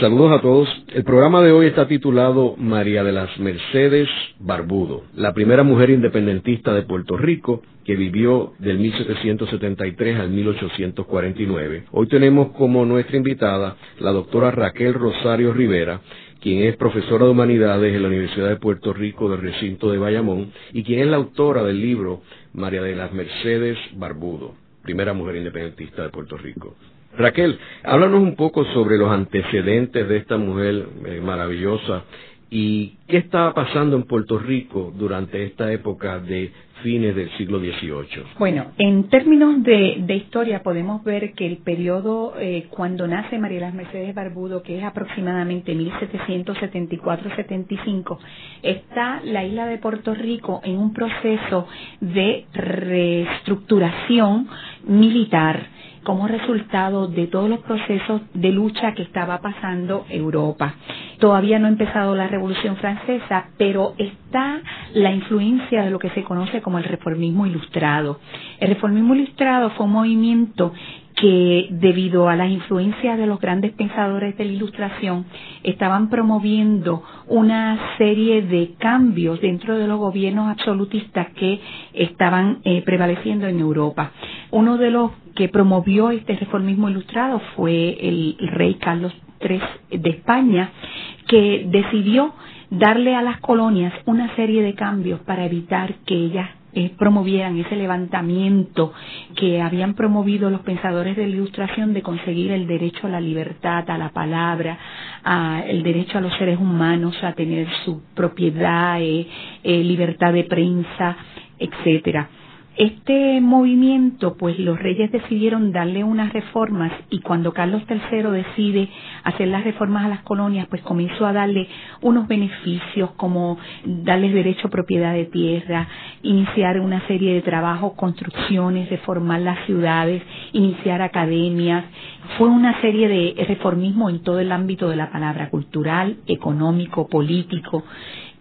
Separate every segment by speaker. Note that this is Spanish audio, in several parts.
Speaker 1: Saludos a todos. El programa de hoy está titulado María de las Mercedes Barbudo, la primera mujer independentista de Puerto Rico que vivió del 1773 al 1849. Hoy tenemos como nuestra invitada la doctora Raquel Rosario Rivera, quien es profesora de humanidades en la Universidad de Puerto Rico del recinto de Bayamón y quien es la autora del libro María de las Mercedes Barbudo, primera mujer independentista de Puerto Rico. Raquel, háblanos un poco sobre los antecedentes de esta mujer eh, maravillosa y qué estaba pasando en Puerto Rico durante esta época de fines del siglo XVIII.
Speaker 2: Bueno, en términos de, historia podemos ver que el periodo eh, cuando nace María las Mercedes Barbudo, que es aproximadamente 1774-75, está la isla de Puerto Rico en un proceso de reestructuración militar como resultado de todos los procesos de lucha que estaba pasando Europa. Todavía no ha empezado la Revolución Francesa, pero está la influencia de lo que se conoce como el reformismo ilustrado. El reformismo ilustrado fue un movimiento que debido a las influencias de los grandes pensadores de la Ilustración estaban promoviendo una serie de cambios dentro de los gobiernos absolutistas que estaban eh, prevaleciendo en Europa. Uno de los que promovió este reformismo ilustrado fue el rey Carlos III de España, que decidió darle a las colonias una serie de cambios para evitar que ellas eh, promovieran ese levantamiento que habían promovido los pensadores de la Ilustración de conseguir el derecho a la libertad, a la palabra, a el derecho a los seres humanos a tener su propiedad, eh, eh, libertad de prensa, etcétera. Este movimiento, pues los reyes decidieron darle unas reformas y cuando Carlos III decide hacer las reformas a las colonias, pues comenzó a darle unos beneficios como darles derecho a propiedad de tierra, iniciar una serie de trabajos, construcciones, reformar las ciudades, iniciar academias. Fue una serie de reformismo en todo el ámbito de la palabra cultural, económico, político.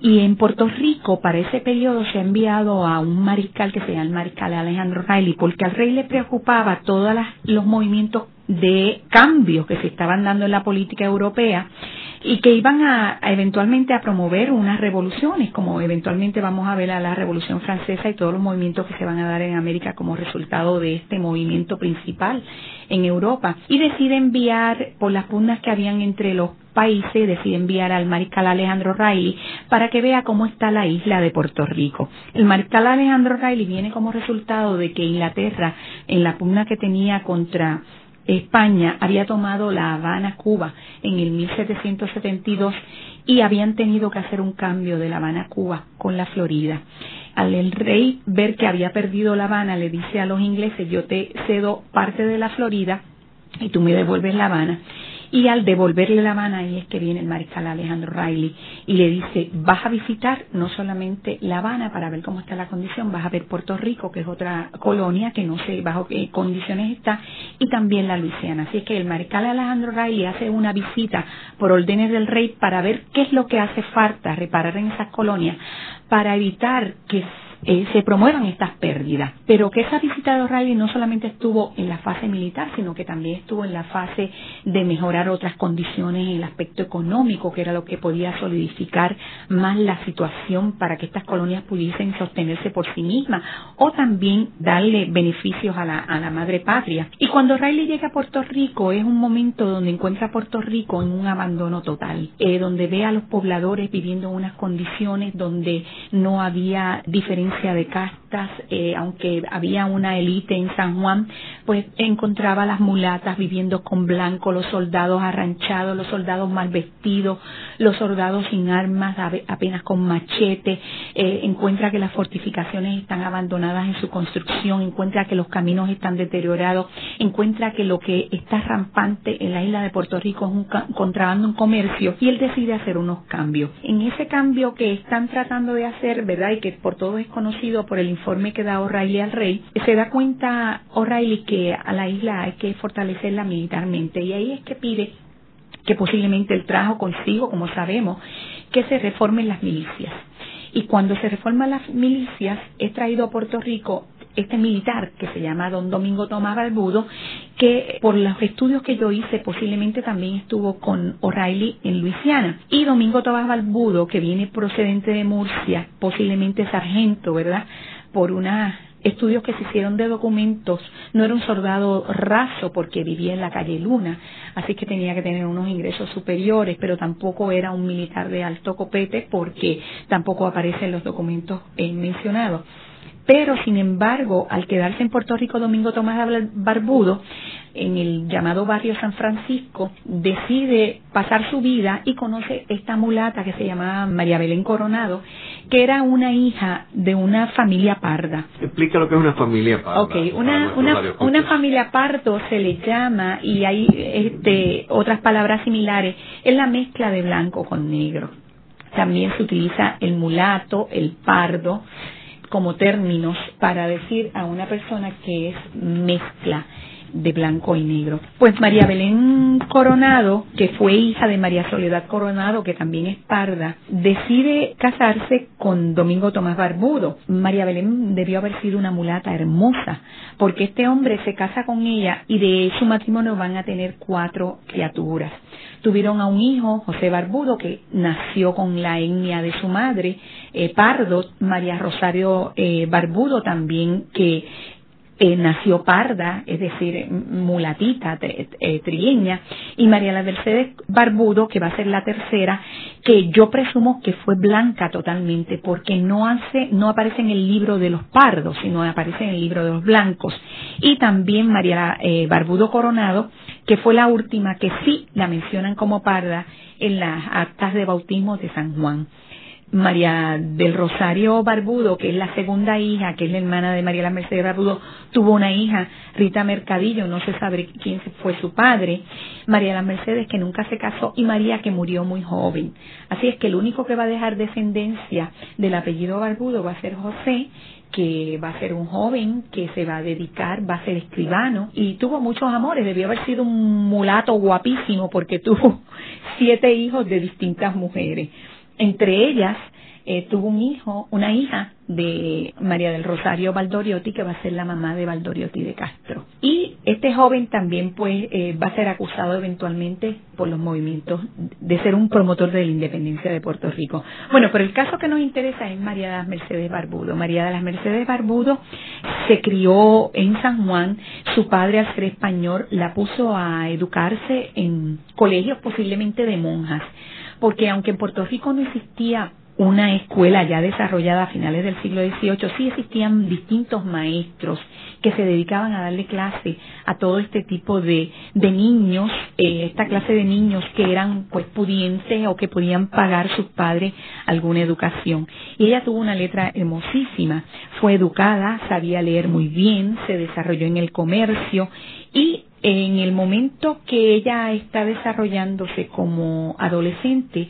Speaker 2: Y en Puerto Rico, para ese periodo, se ha enviado a un mariscal que se llama el mariscal Alejandro Riley, porque al rey le preocupaba todos los movimientos de cambios que se estaban dando en la política europea y que iban a, eventualmente a promover unas revoluciones, como eventualmente vamos a ver a la Revolución Francesa y todos los movimientos que se van a dar en América como resultado de este movimiento principal en Europa. Y decide enviar, por las pugnas que habían entre los países, decide enviar al mariscal Alejandro Riley para que vea cómo está la isla de Puerto Rico. El mariscal Alejandro Riley viene como resultado de que Inglaterra, en la pugna que tenía contra España había tomado La Habana, Cuba, en el 1772 y habían tenido que hacer un cambio de La Habana, Cuba, con la Florida. Al el rey ver que había perdido La Habana, le dice a los ingleses, yo te cedo parte de la Florida y tú me devuelves La Habana. Y al devolverle la mano ahí es que viene el mariscal Alejandro Riley y le dice, vas a visitar no solamente La Habana para ver cómo está la condición, vas a ver Puerto Rico, que es otra colonia que no sé bajo qué condiciones está, y también la Luisiana. Así es que el mariscal Alejandro Riley hace una visita por órdenes del rey para ver qué es lo que hace falta reparar en esas colonias para evitar que eh, se promuevan estas pérdidas. Pero que esa visita de O'Reilly no solamente estuvo en la fase militar, sino que también estuvo en la fase de mejorar otras condiciones en el aspecto económico, que era lo que podía solidificar más la situación para que estas colonias pudiesen sostenerse por sí mismas o también darle beneficios a la, a la madre patria. Y cuando O'Reilly llega a Puerto Rico es un momento donde encuentra a Puerto Rico en un abandono total, eh, donde ve a los pobladores viviendo en unas condiciones donde no había diferencia de eh, aunque había una élite en San Juan, pues encontraba las mulatas viviendo con blanco, los soldados arranchados, los soldados mal vestidos, los soldados sin armas, apenas con machete, eh, encuentra que las fortificaciones están abandonadas en su construcción, encuentra que los caminos están deteriorados, encuentra que lo que está rampante en la isla de Puerto Rico es un contrabando, un comercio, y él decide hacer unos cambios. En ese cambio que están tratando de hacer, ¿verdad? Y que por todo es conocido por el que da O'Reilly al rey, se da cuenta O'Reilly que a la isla hay que fortalecerla militarmente y ahí es que pide que posiblemente él trajo consigo, como sabemos, que se reformen las milicias. Y cuando se reforman las milicias, es traído a Puerto Rico este militar que se llama don Domingo Tomás Barbudo, que por los estudios que yo hice posiblemente también estuvo con O'Reilly en Luisiana. Y Domingo Tomás Barbudo, que viene procedente de Murcia, posiblemente sargento, ¿verdad? Por una estudios que se hicieron de documentos, no era un soldado raso porque vivía en la calle Luna, así que tenía que tener unos ingresos superiores, pero tampoco era un militar de alto copete porque tampoco aparece en los documentos mencionados. Pero, sin embargo, al quedarse en Puerto Rico Domingo Tomás Barbudo, en el llamado barrio San Francisco, decide pasar su vida y conoce esta mulata que se llamaba María Belén Coronado, que era una hija de una familia parda.
Speaker 1: Explica lo que es una familia parda.
Speaker 2: Ok, una, una, una familia pardo se le llama, y hay este, otras palabras similares, es la mezcla de blanco con negro. También se utiliza el mulato, el pardo, como términos para decir a una persona que es mezcla de blanco y negro. Pues María Belén Coronado, que fue hija de María Soledad Coronado, que también es parda, decide casarse con Domingo Tomás Barbudo. María Belén debió haber sido una mulata hermosa, porque este hombre se casa con ella y de su matrimonio van a tener cuatro criaturas. Tuvieron a un hijo, José Barbudo, que nació con la etnia de su madre, eh, Pardo, María Rosario eh, Barbudo también, que eh, nació parda, es decir, mulatita, eh, trigueña, y María la Mercedes Barbudo, que va a ser la tercera, que yo presumo que fue blanca totalmente, porque no hace, no aparece en el libro de los pardos, sino aparece en el libro de los blancos. Y también María eh, Barbudo Coronado, que fue la última que sí la mencionan como parda en las actas de bautismo de San Juan. María del Rosario Barbudo, que es la segunda hija, que es la hermana de María la Mercedes Barbudo, tuvo una hija, Rita Mercadillo, no se sabe quién fue su padre, María la Mercedes, que nunca se casó, y María, que murió muy joven. Así es que el único que va a dejar descendencia del apellido Barbudo va a ser José, que va a ser un joven que se va a dedicar, va a ser escribano y tuvo muchos amores, debió haber sido un mulato guapísimo porque tuvo siete hijos de distintas mujeres. Entre ellas eh, tuvo un hijo, una hija de María del Rosario Valdoriotti, que va a ser la mamá de Valdoriotti de Castro. Y este joven también pues eh, va a ser acusado eventualmente por los movimientos de ser un promotor de la independencia de Puerto Rico. Bueno, pero el caso que nos interesa es María de las Mercedes Barbudo. María de las Mercedes Barbudo se crió en San Juan, su padre al ser español la puso a educarse en colegios posiblemente de monjas porque aunque en Puerto Rico no existía una escuela ya desarrollada a finales del siglo XVIII, sí existían distintos maestros que se dedicaban a darle clase a todo este tipo de, de niños, eh, esta clase de niños que eran pues pudientes o que podían pagar sus padres alguna educación. Y ella tuvo una letra hermosísima, fue educada, sabía leer muy bien, se desarrolló en el comercio y en el momento que ella está desarrollándose como adolescente,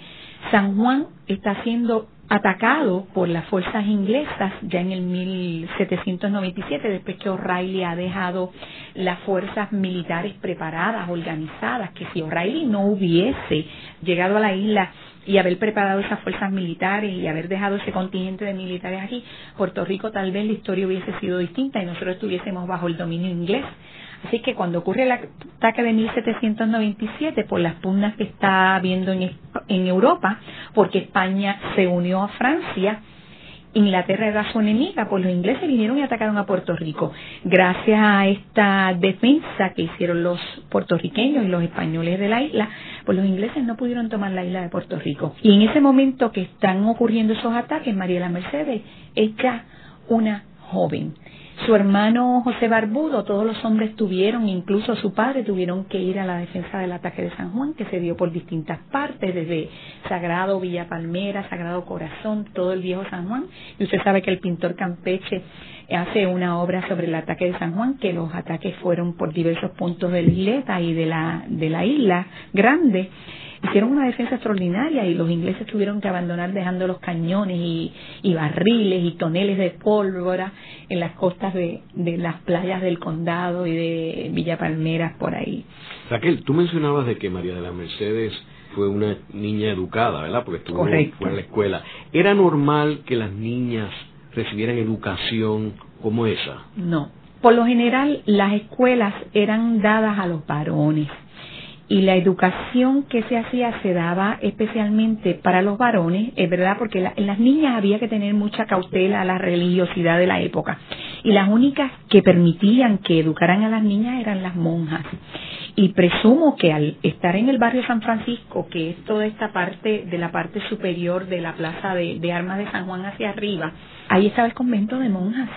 Speaker 2: San Juan está siendo atacado por las fuerzas inglesas ya en el 1797, después que O'Reilly ha dejado las fuerzas militares preparadas, organizadas, que si O'Reilly no hubiese llegado a la isla y haber preparado esas fuerzas militares y haber dejado ese contingente de militares aquí, Puerto Rico tal vez la historia hubiese sido distinta y nosotros estuviésemos bajo el dominio inglés. Así que cuando ocurre el ataque de 1797 por las pugnas que está habiendo en, Europa, porque España se unió a Francia, Inglaterra era su enemiga, pues los ingleses vinieron y atacaron a Puerto Rico. Gracias a esta defensa que hicieron los puertorriqueños y los españoles de la isla, pues los ingleses no pudieron tomar la isla de Puerto Rico. Y en ese momento que están ocurriendo esos ataques, Mariela Mercedes es ya una joven. Su hermano José Barbudo, todos los hombres tuvieron, incluso su padre, tuvieron que ir a la defensa del ataque de San Juan, que se dio por distintas partes, desde Sagrado Villa Palmera, Sagrado Corazón, todo el viejo San Juan. Y usted sabe que el pintor Campeche hace una obra sobre el ataque de San Juan, que los ataques fueron por diversos puntos de la isleta y de la, de la isla grande. Hicieron una defensa extraordinaria y los ingleses tuvieron que abandonar dejando los cañones y, y barriles y toneles de pólvora en las costas de, de las playas del condado y de Villa Palmeras por ahí.
Speaker 1: Raquel, tú mencionabas de que María de las Mercedes fue una niña educada, ¿verdad? Porque estuvo
Speaker 2: Correcto.
Speaker 1: fue a la escuela. ¿Era normal que las niñas recibieran educación como esa?
Speaker 2: No. Por lo general, las escuelas eran dadas a los varones y la educación que se hacía se daba especialmente para los varones, es verdad, porque la, en las niñas había que tener mucha cautela a la religiosidad de la época y las únicas que permitían que educaran a las niñas eran las monjas. Y presumo que al estar en el barrio San Francisco, que es toda esta parte de la parte superior de la plaza de, de armas de San Juan hacia arriba, ahí estaba el convento de monjas.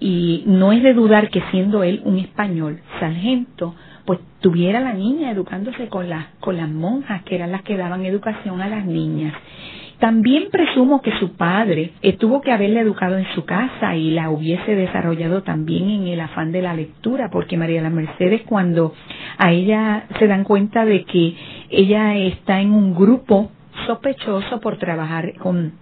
Speaker 2: Y no es de dudar que siendo él un español sargento, pues tuviera la niña educándose con las con las monjas que eran las que daban educación a las niñas. También presumo que su padre tuvo que haberla educado en su casa y la hubiese desarrollado también en el afán de la lectura, porque María de Mercedes cuando a ella se dan cuenta de que ella está en un grupo sospechoso por trabajar con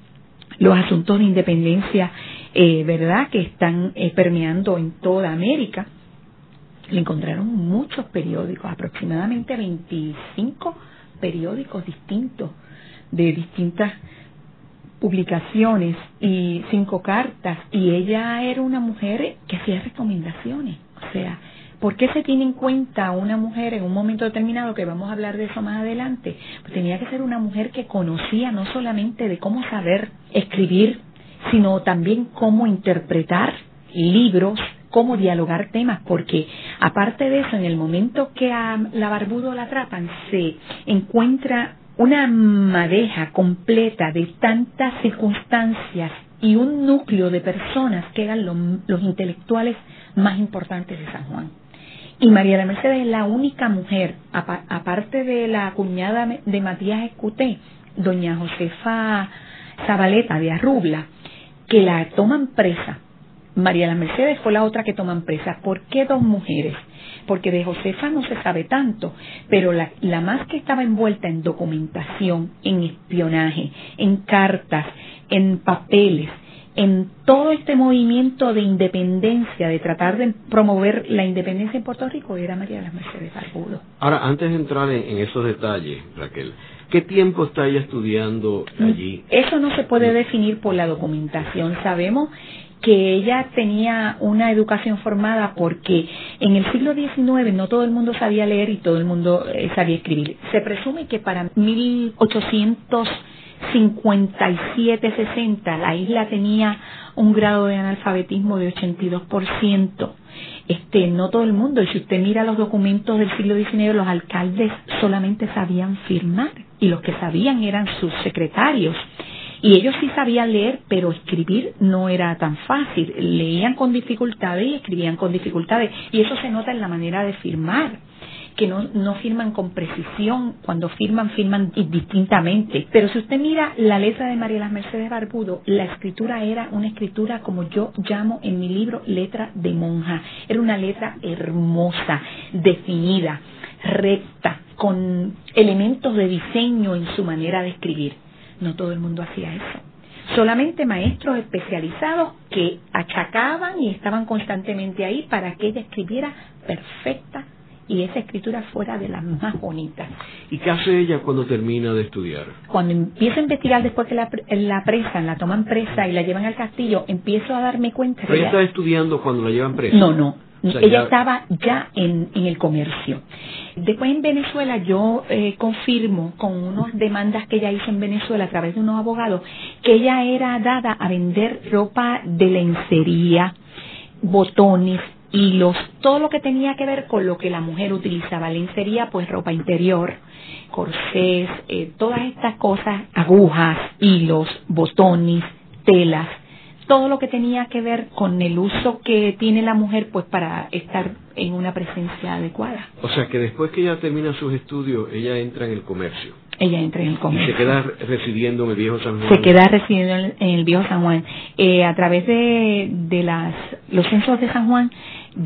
Speaker 2: los asuntos de independencia, eh, ¿verdad?, que están eh, permeando en toda América, le encontraron muchos periódicos, aproximadamente 25 periódicos distintos, de distintas publicaciones y cinco cartas, y ella era una mujer que hacía recomendaciones, o sea, ¿Por qué se tiene en cuenta una mujer en un momento determinado, que vamos a hablar de eso más adelante? Pues tenía que ser una mujer que conocía no solamente de cómo saber escribir, sino también cómo interpretar libros, cómo dialogar temas, porque aparte de eso, en el momento que a la barbudo la atrapan, se encuentra una madeja completa de tantas circunstancias y un núcleo de personas que eran lo, los intelectuales más importantes de San Juan. Y María de Mercedes es la única mujer, aparte de la cuñada de Matías Escuté, doña Josefa Zabaleta de Arrubla, que la toman presa. María de Mercedes fue la otra que toman presa. ¿Por qué dos mujeres? Porque de Josefa no se sabe tanto, pero la, la más que estaba envuelta en documentación, en espionaje, en cartas, en papeles, en todo este movimiento de independencia, de tratar de promover la independencia en Puerto Rico, era María de las Mercedes Barbudo.
Speaker 1: Ahora, antes de entrar en, en, esos detalles, Raquel, ¿qué tiempo está ella estudiando allí?
Speaker 2: Eso no se puede definir por la documentación. Sabemos que ella tenía una educación formada porque en el siglo XIX no todo el mundo sabía leer y todo el mundo eh, sabía escribir. Se presume que para 1800 57-60, la isla tenía un grado de analfabetismo de 82%. Este, no todo el mundo, y si usted mira los documentos del siglo XIX, los alcaldes solamente sabían firmar, y los que sabían eran sus secretarios. Y ellos sí sabían leer, pero escribir no era tan fácil. Leían con dificultades y escribían con dificultades. Y eso se nota en la manera de firmar que no, no firman con precisión, cuando firman, firman distintamente. Pero si usted mira la letra de María las Mercedes Barbudo, la escritura era una escritura como yo llamo en mi libro letra de monja. Era una letra hermosa, definida, recta, con elementos de diseño en su manera de escribir. No todo el mundo hacía eso solamente maestros especializados que achacaban y estaban constantemente ahí para que ella escribiera perfecta y esa escritura fuera de las más bonitas.
Speaker 1: ¿Y qué hace ella cuando termina de estudiar?
Speaker 2: Cuando empiezo a investigar después que la, la presan, la toman presa y la llevan al castillo, empiezo a darme cuenta
Speaker 1: ¿Pero ella está estudiando cuando la llevan presa?
Speaker 2: No, no. O sea, ella ya... estaba ya en, en, el comercio. Después en Venezuela yo eh, confirmo con unas demandas que ella hizo en Venezuela a través de unos abogados que ella era dada a vender ropa de lencería, botones, hilos, todo lo que tenía que ver con lo que la mujer utilizaba, lencería, pues ropa interior, corsés, eh, todas estas cosas, agujas, hilos, botones, telas, todo lo que tenía que ver con el uso que tiene la mujer pues para estar en una presencia adecuada.
Speaker 1: O sea que después que ella termina sus estudios, ella entra en el comercio.
Speaker 2: Ella entra en el comercio.
Speaker 1: ¿Y se queda residiendo en el viejo San Juan?
Speaker 2: Se queda residiendo en el viejo San Juan. Eh, a través de, de las, los censos de San Juan,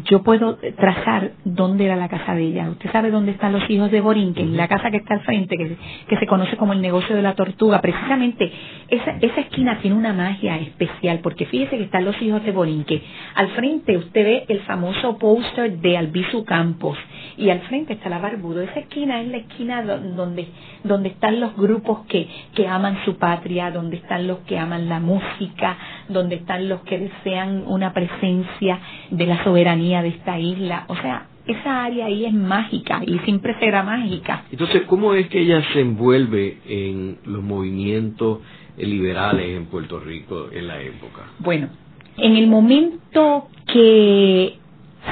Speaker 2: yo puedo trazar dónde era la casa de ella. Usted sabe dónde están los hijos de Borinquen, la casa que está al frente, que, que se conoce como el negocio de la tortuga. Precisamente esa, esa esquina tiene una magia especial, porque fíjese que están los hijos de Borinquen. Al frente usted ve el famoso póster de Albizu Campos y al frente está la Barbudo. Esa esquina es la esquina donde, donde están los grupos que, que aman su patria, donde están los que aman la música, donde están los que desean una presencia de la soberanía de esta isla. O sea, esa área ahí es mágica y siempre será mágica.
Speaker 1: Entonces, ¿cómo es que ella se envuelve en los movimientos liberales en Puerto Rico en la época?
Speaker 2: Bueno, en el momento que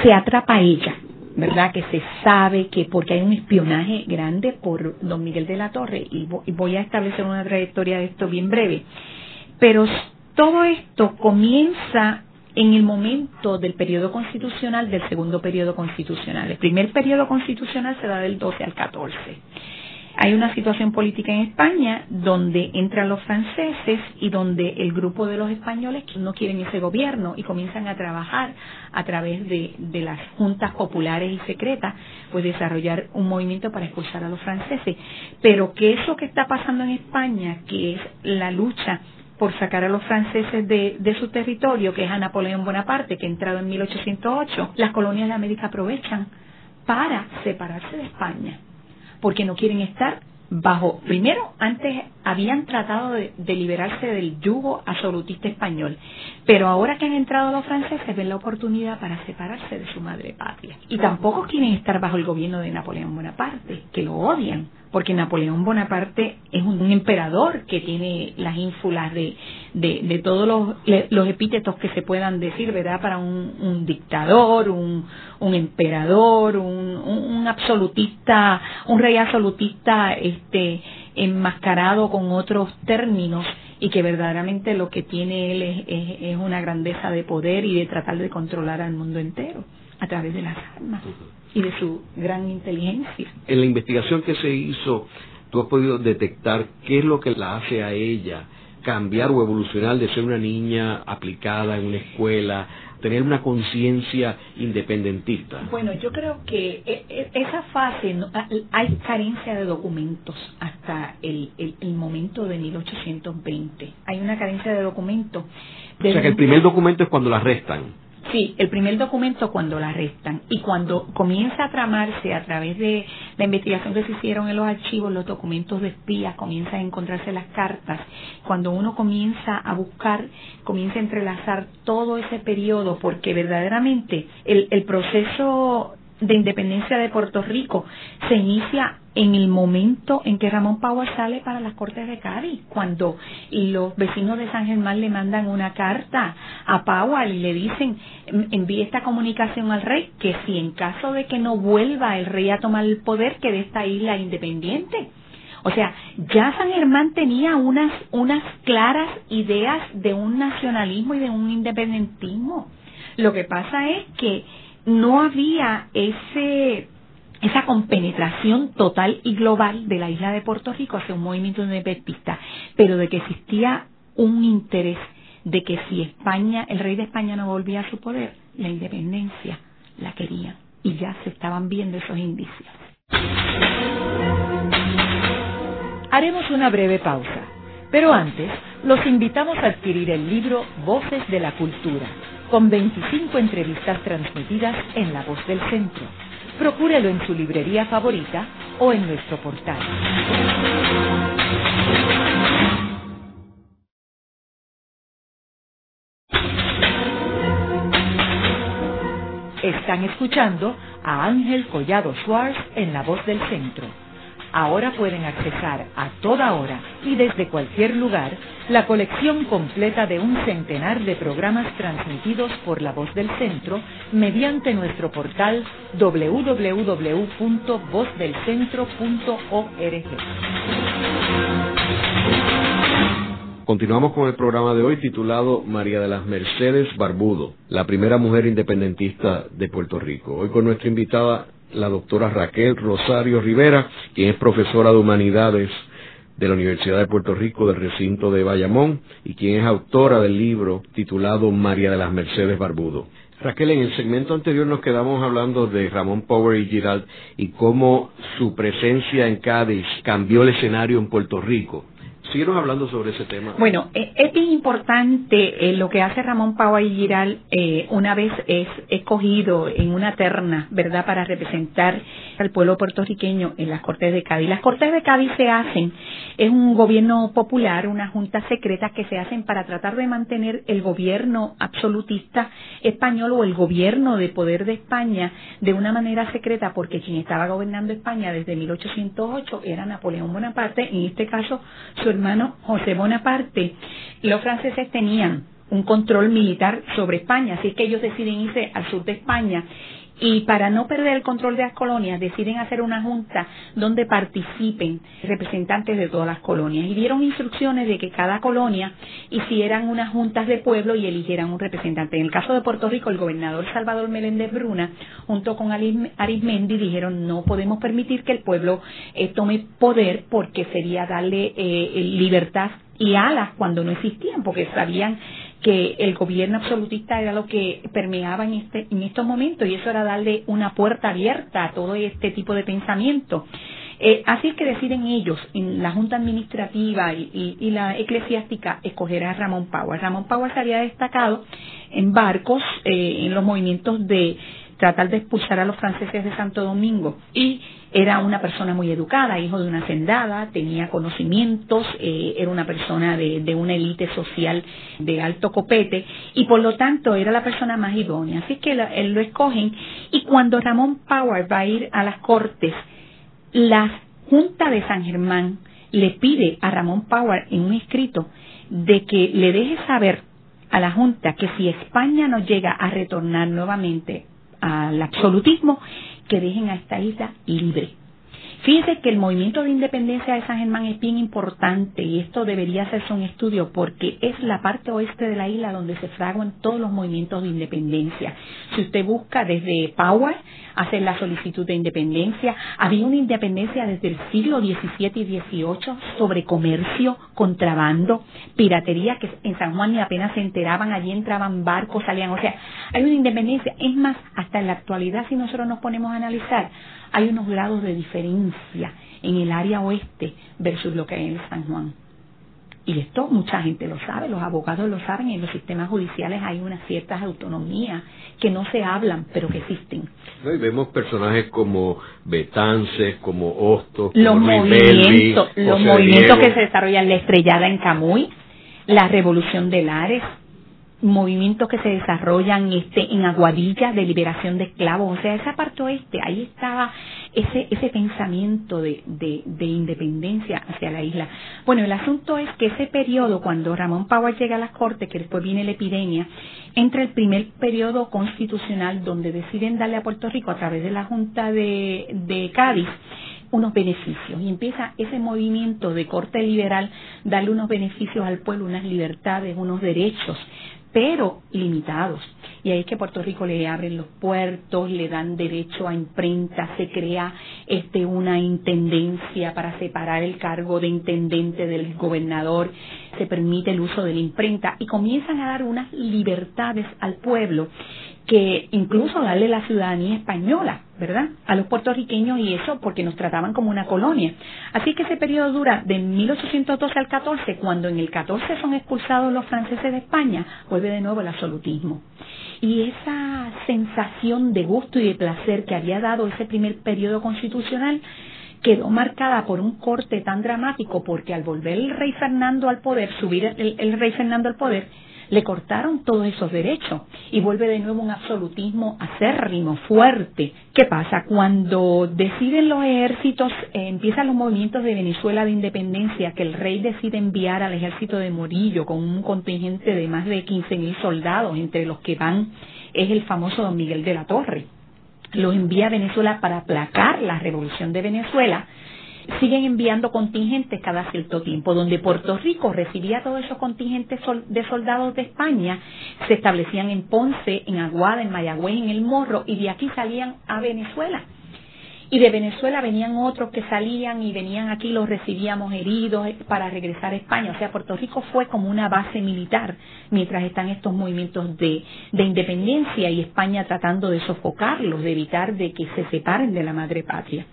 Speaker 2: se atrapa ella, ¿verdad? Que se sabe que porque hay un espionaje grande por don Miguel de la Torre, y voy a establecer una trayectoria de esto bien breve, pero todo esto comienza en el momento del periodo constitucional, del segundo periodo constitucional. El primer periodo constitucional se da del 12 al 14 hay una situación política en España donde entran los franceses y donde el grupo de los españoles no quieren ese gobierno y comienzan a trabajar a través de, las juntas populares y secretas, pues desarrollar un movimiento para expulsar a los franceses. Pero que eso que está pasando en España, que es la lucha por sacar a los franceses de, de, su territorio, que es a Napoleón Bonaparte, que ha entrado en 1808, las colonias de América aprovechan para separarse de España porque no quieren estar bajo, primero, antes habían tratado de, liberarse del yugo absolutista español, pero ahora que han entrado los franceses ven la oportunidad para separarse de su madre patria. Y tampoco quieren estar bajo el gobierno de Napoleón Bonaparte, que lo odian porque Napoleón Bonaparte es un, emperador que tiene las ínfulas de, de, todos los, los, epítetos que se puedan decir, ¿verdad? Para un, dictador, un, un emperador, un, absolutista, un rey absolutista este, enmascarado con otros términos y que verdaderamente lo que tiene él es una grandeza de poder y de tratar de controlar al mundo entero a través de las armas y de su gran inteligencia.
Speaker 1: En la investigación que se hizo, tú has podido detectar qué es lo que la hace a ella cambiar o evolucionar de ser una niña aplicada en una escuela, tener una conciencia independentista?
Speaker 2: Bueno, yo creo que e, e, esa fase, hay carencia de documentos hasta el, el, momento de 1820. Hay una carencia de documentos.
Speaker 1: o sea que el primer documento es cuando la arrestan.
Speaker 2: Sí, el primer documento cuando la arrestan y cuando comienza a tramarse a través de la investigación que se hicieron en los archivos, los documentos de espías, comienzan a encontrarse las cartas, cuando uno comienza a buscar, comienza a entrelazar todo ese periodo, porque verdaderamente el, el proceso de independencia de Puerto Rico se inicia en el momento en que Ramón Power sale para las Cortes de Cádiz, cuando los vecinos de San Germán le mandan una carta a Powell y le dicen, envíe esta comunicación al rey, que si en caso de que no vuelva el rey a tomar el poder, que de esta isla independiente. O sea, ya San Germán tenía unas, unas claras ideas de un nacionalismo y de un independentismo. Lo que pasa es que no había ese esa compenetración total y global de la isla de Puerto Rico hacia un movimiento independentista, pero de que existía un interés de que si España, el rey de España no volvía a su poder, la independencia la querían y ya se estaban viendo esos indicios.
Speaker 3: Haremos una breve pausa, pero antes los invitamos a adquirir el libro Voces de la Cultura con 25 entrevistas transmitidas en La Voz del Centro. Procúrelo en su librería favorita o en nuestro portal. Están escuchando a Ángel Collado Schwartz en La Voz del Centro ahora pueden accesar a toda hora y desde cualquier lugar la colección completa de un centenar de programas transmitidos por la voz del centro mediante nuestro portal www.vozdelcentro.org.
Speaker 1: Continuamos con el programa de hoy titulado María de las Mercedes Barbudo, la primera mujer independentista de Puerto Rico. Hoy con nuestra invitada la doctora Raquel Rosario Rivera, quien es profesora de humanidades de la Universidad de Puerto Rico del recinto de Bayamón y quien es autora del libro titulado María de las Mercedes Barbudo. Raquel, en el segmento anterior nos quedamos hablando de Ramón Power y Girald y cómo su presencia en Cádiz cambió el escenario en Puerto Rico. Síguenos hablando sobre ese tema.
Speaker 2: Bueno, eh, es importante eh, lo que hace Ramón Pau y Giral eh, una vez es escogido en una terna, ¿verdad?, para representar al pueblo puertorriqueño en las Cortes de Cádiz. Las Cortes de Cádiz se hacen, es un gobierno popular, una junta secreta que se hacen para tratar de mantener el gobierno absolutista español o el gobierno de poder de España de una manera secreta, porque quien estaba gobernando España desde 1808 era Napoleón Bonaparte, en este caso su hermano José Bonaparte, los franceses tenían un control militar sobre España, así que ellos deciden irse al sur de España y para no perder el control de las colonias deciden hacer una junta donde participen representantes de todas las colonias y dieron instrucciones de que cada colonia hicieran unas juntas de pueblo y eligieran un representante. En el caso de Puerto Rico, el gobernador Salvador Meléndez Bruna, junto con Arismendi, dijeron no podemos permitir que el pueblo eh, tome poder porque sería darle eh, libertad y alas cuando no existían, porque sabían que el gobierno absolutista era lo que permeaba en, este, en estos momentos y eso era darle una puerta abierta a todo este tipo de pensamiento. Eh, así es que deciden ellos, en la Junta Administrativa y, la Eclesiástica, escoger a Ramón Power. Ramón Power se había destacado en barcos, eh, en los movimientos de tratar de expulsar a los franceses de Santo Domingo y era una persona muy educada, hijo de una hacendada, tenía conocimientos, eh, era una persona de, una élite social de alto copete y por lo tanto era la persona más idónea. Así que él lo escogen y cuando Ramón Power va a ir a las cortes, la Junta de San Germán le pide a Ramón Power en un escrito de que le deje saber a la Junta que si España no llega a retornar nuevamente al absolutismo, que dejen a esta isla libre. Fíjense que el movimiento de independencia de San Germán es bien importante y esto debería hacerse un estudio porque es la parte oeste de la isla donde se fraguan todos los movimientos de independencia. Si usted busca desde Power, hacer la solicitud de independencia, había una independencia desde el siglo XVII y XVIII sobre comercio, contrabando, piratería, que en San Juan ni apenas se enteraban, allí entraban barcos, salían, o sea, hay una independencia. Es más, hasta en la actualidad, si nosotros nos ponemos a analizar, hay unos grados de diferencia en el área oeste versus lo que hay en San Juan. Y esto mucha gente lo sabe, los abogados lo saben, en los sistemas judiciales hay unas ciertas autonomías que no se hablan, pero que existen.
Speaker 1: y vemos personajes como Betances, como Hostos,
Speaker 2: los movimientos, los movimientos que se desarrollan, la estrellada en Camuy, la revolución de Lares, movimientos que se desarrollan este en Aguadilla de liberación de esclavos, o sea, esa parte oeste, ahí estaba ese ese pensamiento de, de, de, independencia hacia la isla. Bueno, el asunto es que ese periodo, cuando Ramón Power llega a las Cortes, que después viene la epidemia, entra el primer periodo constitucional donde deciden darle a Puerto Rico a través de la Junta de, de Cádiz unos beneficios. Y empieza ese movimiento de corte liberal darle unos beneficios al pueblo, unas libertades, unos derechos pero limitados. Y ahí es que Puerto Rico le abren los puertos, le dan derecho a imprenta, se crea este una intendencia para separar el cargo de intendente del gobernador, se permite el uso de la imprenta y comienzan a dar unas libertades al pueblo que incluso darle la ciudadanía española, ¿verdad? A los puertorriqueños y eso porque nos trataban como una colonia. Así que ese periodo dura de 1812 al 14, cuando en el 14 son expulsados los franceses de España, vuelve de nuevo el absolutismo. Y esa sensación de gusto y de placer que había dado ese primer periodo constitucional quedó marcada por un corte tan dramático porque al volver el rey Fernando al poder, subir el, el rey Fernando al poder, le cortaron todos esos derechos y vuelve de nuevo un absolutismo acérrimo, fuerte. ¿Qué pasa? Cuando deciden los ejércitos, eh, empiezan los movimientos de Venezuela de independencia, que el rey decide enviar al ejército de Morillo con un contingente de más de 15 mil soldados, entre los que van es el famoso don Miguel de la Torre. Lo envía a Venezuela para aplacar la revolución de Venezuela siguen enviando contingentes cada cierto tiempo, donde Puerto Rico recibía todos esos contingentes de soldados de España, se establecían en Ponce, en Aguada, en Mayagüez, en El Morro, y de aquí salían a Venezuela. Y de Venezuela venían otros que salían y venían aquí, los recibíamos heridos eh, para regresar a España. O sea, Puerto Rico fue como una base militar mientras están estos movimientos de, de independencia y España tratando de sofocarlos, de evitar de que se separen de la madre patria.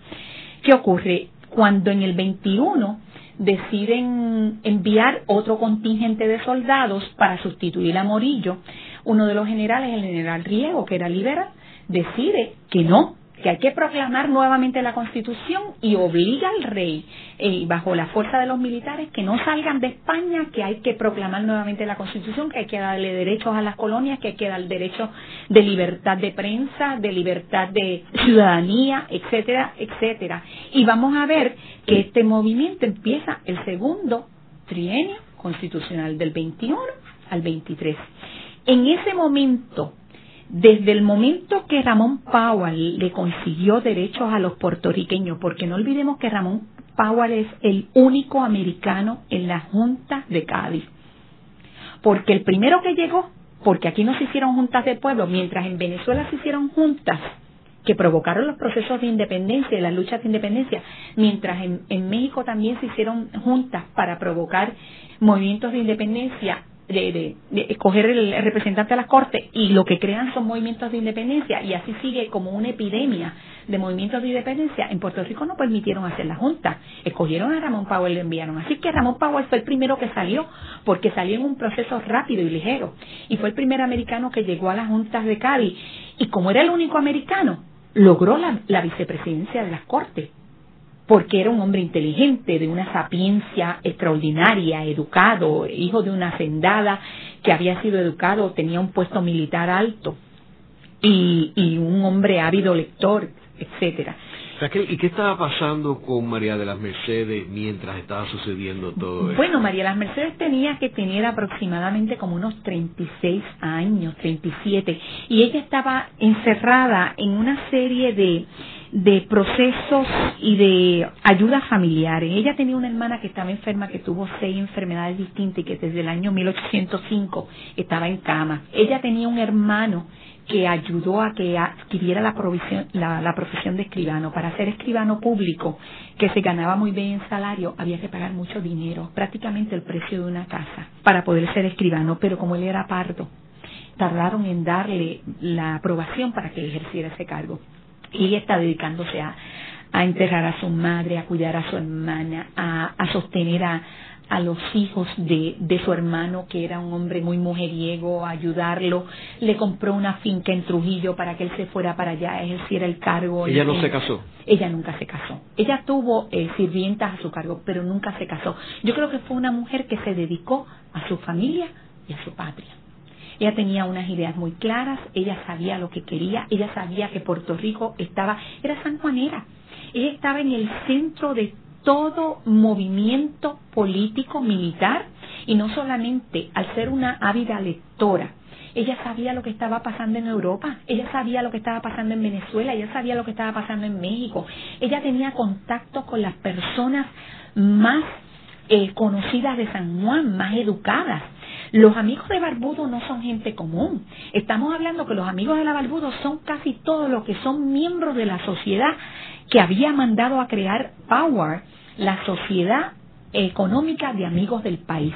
Speaker 2: ¿Qué ocurre? Cuando en el 21 deciden enviar otro contingente de soldados para sustituir a Morillo, uno de los generales, el general Riego, que era liberal, decide que no, que hay que proclamar nuevamente la Constitución y obliga al rey, eh, bajo la fuerza de los militares, que no salgan de España, que hay que proclamar nuevamente la Constitución, que hay que darle derechos a las colonias, que hay que dar derechos de libertad de prensa, de libertad de ciudadanía, etcétera, etcétera. Y vamos a ver que este movimiento empieza el segundo trienio constitucional del 21 al 23. En ese momento, desde el momento que Ramón Powell le consiguió derechos a los puertorriqueños, porque no olvidemos que Ramón Powell es el único americano en la Junta de Cádiz, porque el primero que llegó, porque aquí no se hicieron juntas de pueblo, mientras en Venezuela se hicieron juntas que provocaron los procesos de independencia y las luchas de independencia, mientras en, en México también se hicieron juntas para provocar movimientos de independencia, de, escoger el representante a las cortes y lo que crean son movimientos de independencia y así sigue como una epidemia de movimientos de independencia, en Puerto Rico no permitieron hacer la Junta. Escogieron a Ramón Powell y lo enviaron. Así que Ramón Powell fue el primero que salió, porque salió en un proceso rápido y ligero. Y fue el primer americano que llegó a las juntas de Cádiz. Y como era el único americano, logró la, la vicepresidencia de las Cortes porque era un hombre inteligente, de una sapiencia extraordinaria, educado, hijo de una hacendada que había sido educado, tenía un puesto militar alto y, y un hombre ávido lector, etcétera.
Speaker 1: ¿y qué estaba pasando con María de las Mercedes mientras estaba sucediendo todo
Speaker 2: eso? Bueno, María de las Mercedes tenía que tener aproximadamente como unos 36 años, 37, y ella estaba encerrada en una serie de de procesos y de ayudas familiares. Ella tenía una hermana que estaba enferma, que tuvo seis enfermedades distintas y que desde el año 1805 estaba en cama. Ella tenía un hermano que ayudó a que adquiriera la, la, profesión de escribano. Para ser escribano público, que se ganaba muy bien en salario, había que pagar mucho dinero, prácticamente el precio de una casa, para poder ser escribano. Pero como él era pardo, tardaron en darle la aprobación para que ejerciera ese cargo. Y ella está dedicándose a, a enterrar a su madre, a cuidar a su hermana, a, a sostener a, a los hijos de, de su hermano, que era un hombre muy mujeriego, a ayudarlo. Le compró una finca en Trujillo para que él se fuera para allá, ejerciera el cargo.
Speaker 1: ¿Ella no se casó?
Speaker 2: Ella nunca se casó. Ella tuvo eh, sirvientas a su cargo, pero nunca se casó. Yo creo que fue una mujer que se dedicó a su familia y a su patria. Ella tenía unas ideas muy claras, ella sabía lo que quería, ella sabía que Puerto Rico estaba, era San Juanera, ella estaba en el centro de todo movimiento político militar y no solamente al ser una ávida lectora, ella sabía lo que estaba pasando en Europa, ella sabía lo que estaba pasando en Venezuela, ella sabía lo que estaba pasando en México, ella tenía contacto con las personas más eh, conocidas de San Juan, más educadas. Los amigos de Barbudo no son gente común. Estamos hablando que los amigos de la Barbudo son casi todos los que son miembros de la sociedad que había mandado a crear Power, la sociedad económica de amigos del país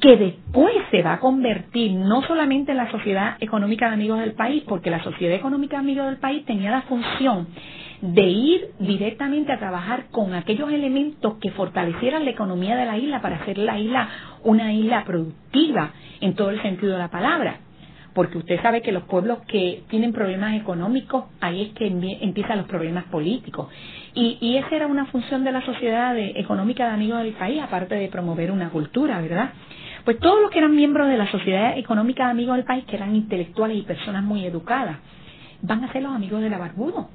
Speaker 2: que después se va a convertir no solamente en la Sociedad Económica de Amigos del País, porque la Sociedad Económica de Amigos del País tenía la función de ir directamente a trabajar con aquellos elementos que fortalecieran la economía de la isla para hacer la isla una isla productiva en todo el sentido de la palabra. Porque usted sabe que los pueblos que tienen problemas económicos, ahí es que empiezan los problemas políticos. Y, y esa era una función de la sociedad económica de amigos del país, aparte de promover una cultura, ¿verdad? Pues todos los que eran miembros de la sociedad económica de amigos del país, que eran intelectuales y personas muy educadas, van a ser los amigos de la Barbudo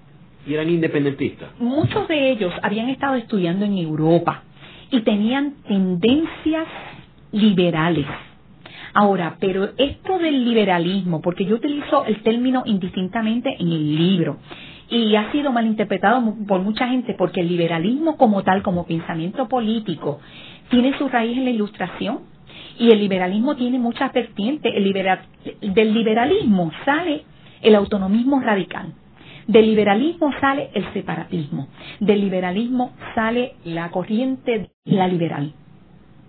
Speaker 1: y eran independentistas.
Speaker 2: Muchos de ellos habían estado estudiando en Europa y tenían tendencias liberales. Ahora, pero esto del liberalismo, porque yo utilizo el término indistintamente en el libro, y ha sido malinterpretado por mucha gente porque el liberalismo como tal, como pensamiento político, tiene su raíz en la ilustración y el liberalismo tiene muchas vertientes. El del liberalismo sale el autonomismo radical Del liberalismo sale el separatismo, del liberalismo sale la corriente, la liberal.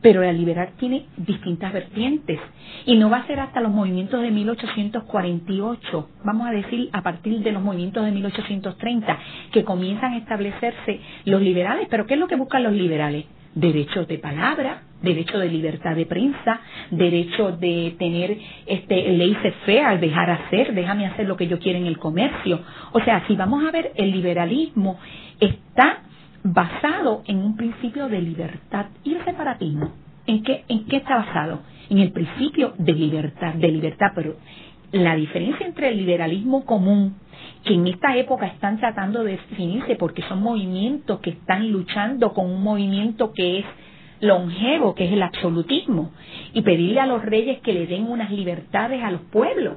Speaker 2: Pero la liberal tiene distintas vertientes y no va a ser hasta los movimientos de 1848, vamos a decir a partir de los movimientos de 1830, que comienzan a establecerse los liberales. Pero ¿qué es lo que buscan los liberales? derechos de palabra, derecho de libertad de prensa, derecho de tener este ley fair, dejar hacer, déjame hacer lo que yo quiero en el comercio. O sea, si vamos a ver el liberalismo está basado en un principio de libertad y el separatismo. ¿En qué, ¿En qué está basado? En el principio de libertad, de libertad, pero la diferencia entre el liberalismo común que en esta época están tratando de definirse porque son movimientos que están luchando con un movimiento que es longevo, que es el absolutismo, y pedirle a los reyes que le den unas libertades a los pueblos.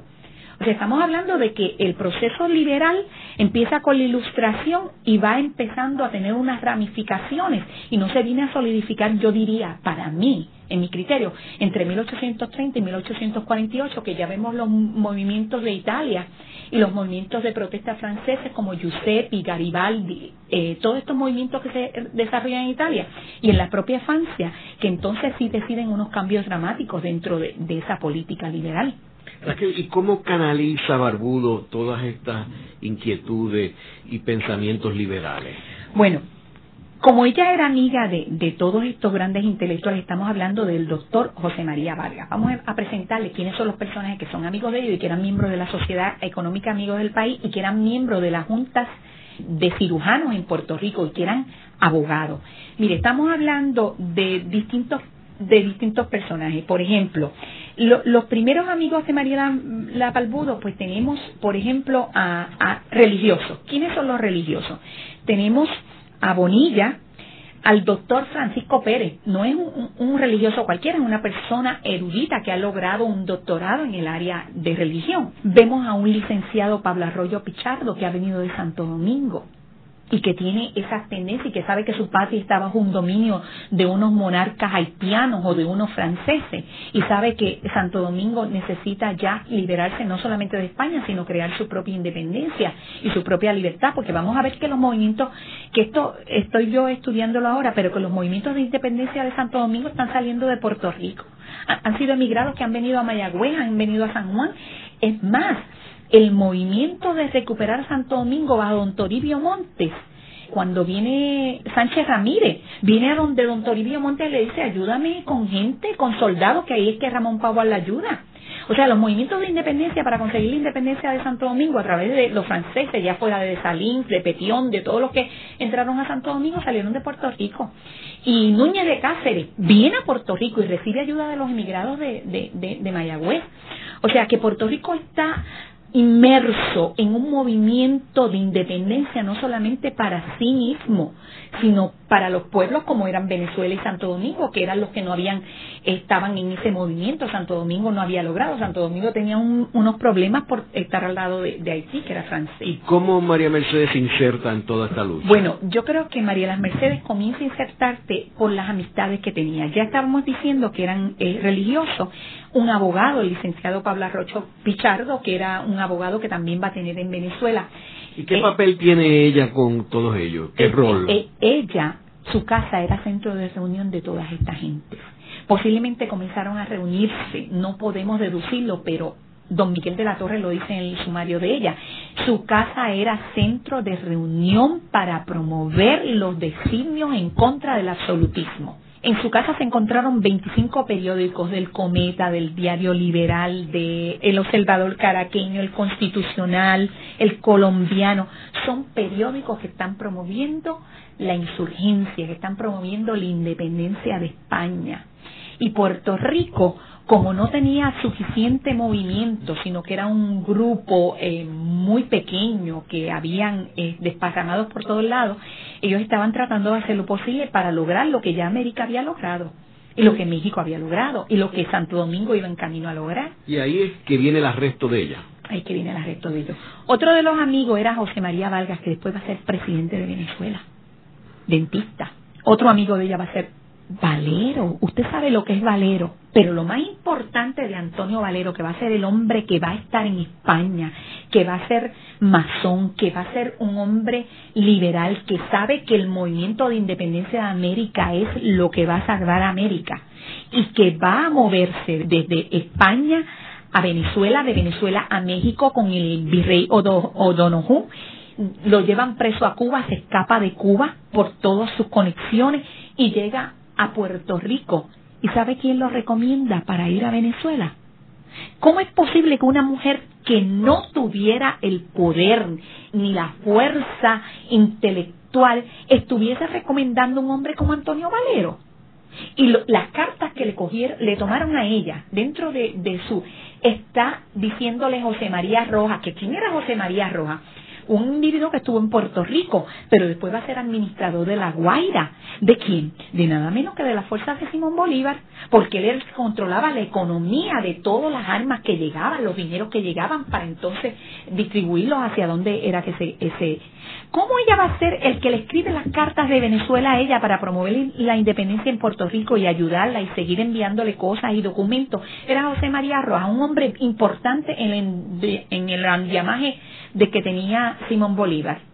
Speaker 2: Sea, estamos hablando de que el proceso liberal empieza con la ilustración y va empezando a tener unas ramificaciones y no se viene a solidificar, yo diría, para mí, en mi criterio, entre 1830 y 1848, que ya vemos los movimientos de Italia y los movimientos de protesta franceses como Giuseppe, Garibaldi, eh, todos estos movimientos que se desarrollan en Italia y en la propia Francia, que entonces sí deciden unos cambios dramáticos dentro de esa política liberal.
Speaker 1: ¿Y cómo canaliza Barbudo todas estas inquietudes y pensamientos liberales?
Speaker 2: Bueno, como ella era amiga de, de, todos estos grandes intelectuales, estamos hablando del doctor José María Vargas. Vamos a presentarle quiénes son los personajes que son amigos de ellos y que eran miembros de la Sociedad Económica Amigos del País y que eran miembros de las juntas de cirujanos en Puerto Rico y que eran abogados. Mire, estamos hablando de distintos de distintos personajes. Por ejemplo, los primeros amigos de María la, Palbudo, pues tenemos, por ejemplo, a, religiosos. ¿Quiénes son los religiosos? Tenemos a Bonilla, al doctor Francisco Pérez. No es un, un, religioso cualquiera, es una persona erudita que ha logrado un doctorado en el área de religión. Vemos a un licenciado Pablo Arroyo Pichardo que ha venido de Santo Domingo y que tiene esas tendencias y que sabe que su patria está bajo un dominio de unos monarcas haitianos o de unos franceses y sabe que Santo Domingo necesita ya liberarse no solamente de España, sino crear su propia independencia y su propia libertad, porque vamos a ver que los movimientos, que esto estoy yo estudiándolo ahora, pero que los movimientos de independencia de Santo Domingo están saliendo de Puerto Rico. Han sido emigrados que han venido a Mayagüez, han venido a San Juan. Es más, el movimiento de recuperar Santo Domingo bajo don Toribio Montes, cuando viene Sánchez Ramírez, viene a donde don Toribio Montes le dice, ayúdame con gente, con soldados, que ahí es que Ramón Pau la ayuda. O sea, los movimientos de independencia para conseguir la independencia de Santo Domingo a través de los franceses, ya fuera de Salín, de Petión, de todos los que entraron a Santo Domingo, salieron de Puerto Rico. Y Núñez de Cáceres viene a Puerto Rico y recibe ayuda de los emigrados de, de Mayagüez. O sea, que Puerto Rico está inmerso en un movimiento de independencia no solamente para sí mismo, sino para los pueblos como eran Venezuela y Santo Domingo, que eran los que no habían, estaban en ese movimiento. Santo Domingo no había logrado, Santo Domingo tenía unos problemas por estar al lado de, Haití, que era francés.
Speaker 1: ¿Y cómo María Mercedes se inserta en toda esta lucha?
Speaker 2: Bueno, yo creo que María las Mercedes comienza a insertarte por las amistades que tenía. Ya estábamos diciendo que eran eh, religiosos, un abogado, el licenciado Pablo Arrocho Pichardo, que era un abogado que también va a tener en Venezuela.
Speaker 1: ¿Y qué papel tiene ella con todos ellos? ¿Qué rol?
Speaker 2: ella, su casa era centro de reunión de toda esta gente. Posiblemente comenzaron a reunirse, no podemos deducirlo, pero don Miguel de la Torre lo dice en el sumario de ella. Su casa era centro de reunión para promover los designios en contra del absolutismo. En su casa se encontraron 25 periódicos del Cometa, del Diario Liberal, de El Observador Caraqueño, El Constitucional, El Colombiano. Son periódicos que están promoviendo la insurgencia, que están promoviendo la independencia de España. Y Puerto Rico como no tenía suficiente movimiento, sino que era un grupo eh, muy pequeño que habían eh, desparramados por todos lados, ellos estaban tratando de hacer lo posible para lograr lo que ya América había logrado y lo que México había logrado y lo que Santo Domingo iba en camino a lograr.
Speaker 1: Y ahí es que viene el arresto de ella.
Speaker 2: Ahí es que viene el arresto de ellos. Otro de los amigos era José María Vargas, que después va a ser presidente de Venezuela, dentista. Otro amigo de ella va a ser Valero, usted sabe lo que es Valero, pero lo más importante de Antonio Valero, que va a ser el hombre que va a estar en España, que va a ser masón, que va a ser un hombre liberal, que sabe que el movimiento de independencia de América es lo que va a salvar a América y que va a moverse desde España a Venezuela, de Venezuela a México con el virrey O'Donoghue. Lo llevan preso a Cuba, se escapa de Cuba por todas sus conexiones y llega a Puerto Rico. ¿Y sabe quién lo recomienda para ir a Venezuela? ¿Cómo es posible que una mujer que no tuviera el poder ni la fuerza intelectual estuviese recomendando a un hombre como Antonio Valero? Y las cartas que le cogieron, le tomaron a ella dentro de, de su, está diciéndole José María Rojas, que quién era José María Rojas, un individuo que estuvo en Puerto Rico, pero después va a ser administrador de la Guaira. ¿De quién? De nada menos que de las fuerzas de Simón Bolívar, porque él controlaba la economía de todas las armas que llegaban, los dineros que llegaban, para entonces distribuirlos hacia donde era que se, ese... ¿Cómo ella va a ser el que le escribe las cartas de Venezuela a ella para promover la independencia en Puerto Rico y ayudarla y seguir enviándole cosas y documentos? Era José María Rojas, un hombre importante en el, en el de que tenía Simón Bolívar.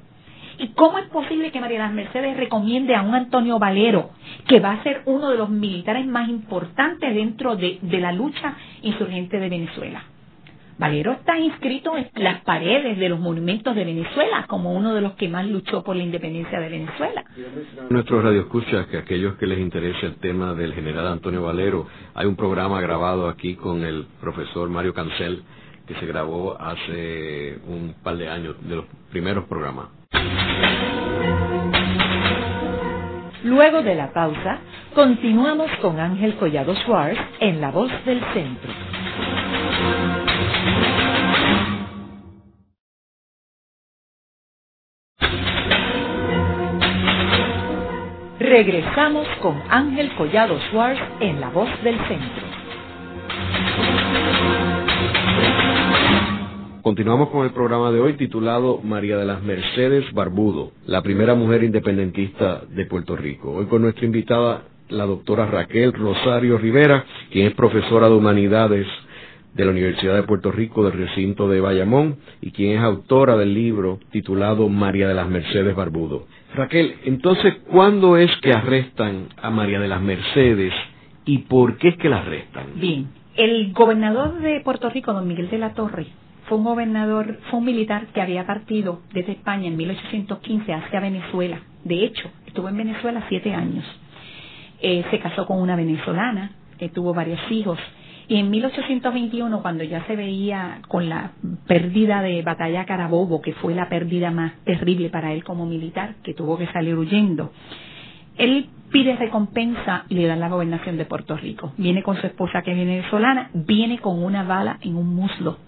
Speaker 2: ¿Y cómo es posible que María las Mercedes recomiende a un Antonio Valero, que va a ser uno de los militares más importantes dentro de, la lucha insurgente de Venezuela? Valero está inscrito en las paredes de los monumentos de Venezuela como uno de los que más luchó por la independencia de Venezuela.
Speaker 1: Nuestros radioescuchas, que aquellos que les interese el tema del general Antonio Valero, hay un programa grabado aquí con el profesor Mario Cancel que se grabó hace un par de años, de los primeros programas.
Speaker 3: Luego de la pausa, continuamos con Ángel Collado Schwartz en La Voz del Centro. Regresamos con Ángel Collado Schwartz en La Voz del Centro.
Speaker 1: Continuamos con el programa de hoy titulado María de las Mercedes Barbudo, la primera mujer independentista de Puerto Rico. Hoy con nuestra invitada, la doctora Raquel Rosario Rivera, quien es profesora de Humanidades de la Universidad de Puerto Rico del recinto de Bayamón y quien es autora del libro titulado María de las Mercedes Barbudo. Raquel, entonces, ¿cuándo es que arrestan a María de las Mercedes y por qué es que la arrestan?
Speaker 2: Bien, el gobernador de Puerto Rico, don Miguel de la Torre, fue un gobernador, fue un militar que había partido desde España en 1815 hacia Venezuela. De hecho, estuvo en Venezuela siete años. Eh, se casó con una venezolana, que tuvo varios hijos. Y en 1821, cuando ya se veía con la pérdida de Batalla Carabobo, que fue la pérdida más terrible para él como militar, que tuvo que salir huyendo, él pide recompensa y le dan la gobernación de Puerto Rico. Viene con su esposa que es venezolana, viene con una bala en un muslo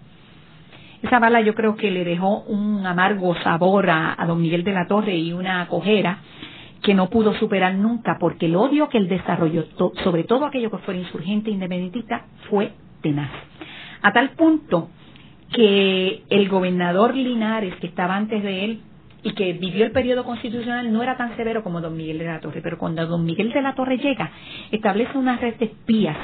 Speaker 2: esa bala yo creo que le dejó un amargo sabor a, don Miguel de la Torre y una cojera que no pudo superar nunca porque el odio que él desarrolló, sobre todo aquello que fuera insurgente independentista, fue tenaz. A tal punto que el gobernador Linares, que estaba antes de él y que vivió el periodo constitucional, no era tan severo como don Miguel de la Torre, pero cuando don Miguel de la Torre llega, establece una red de espías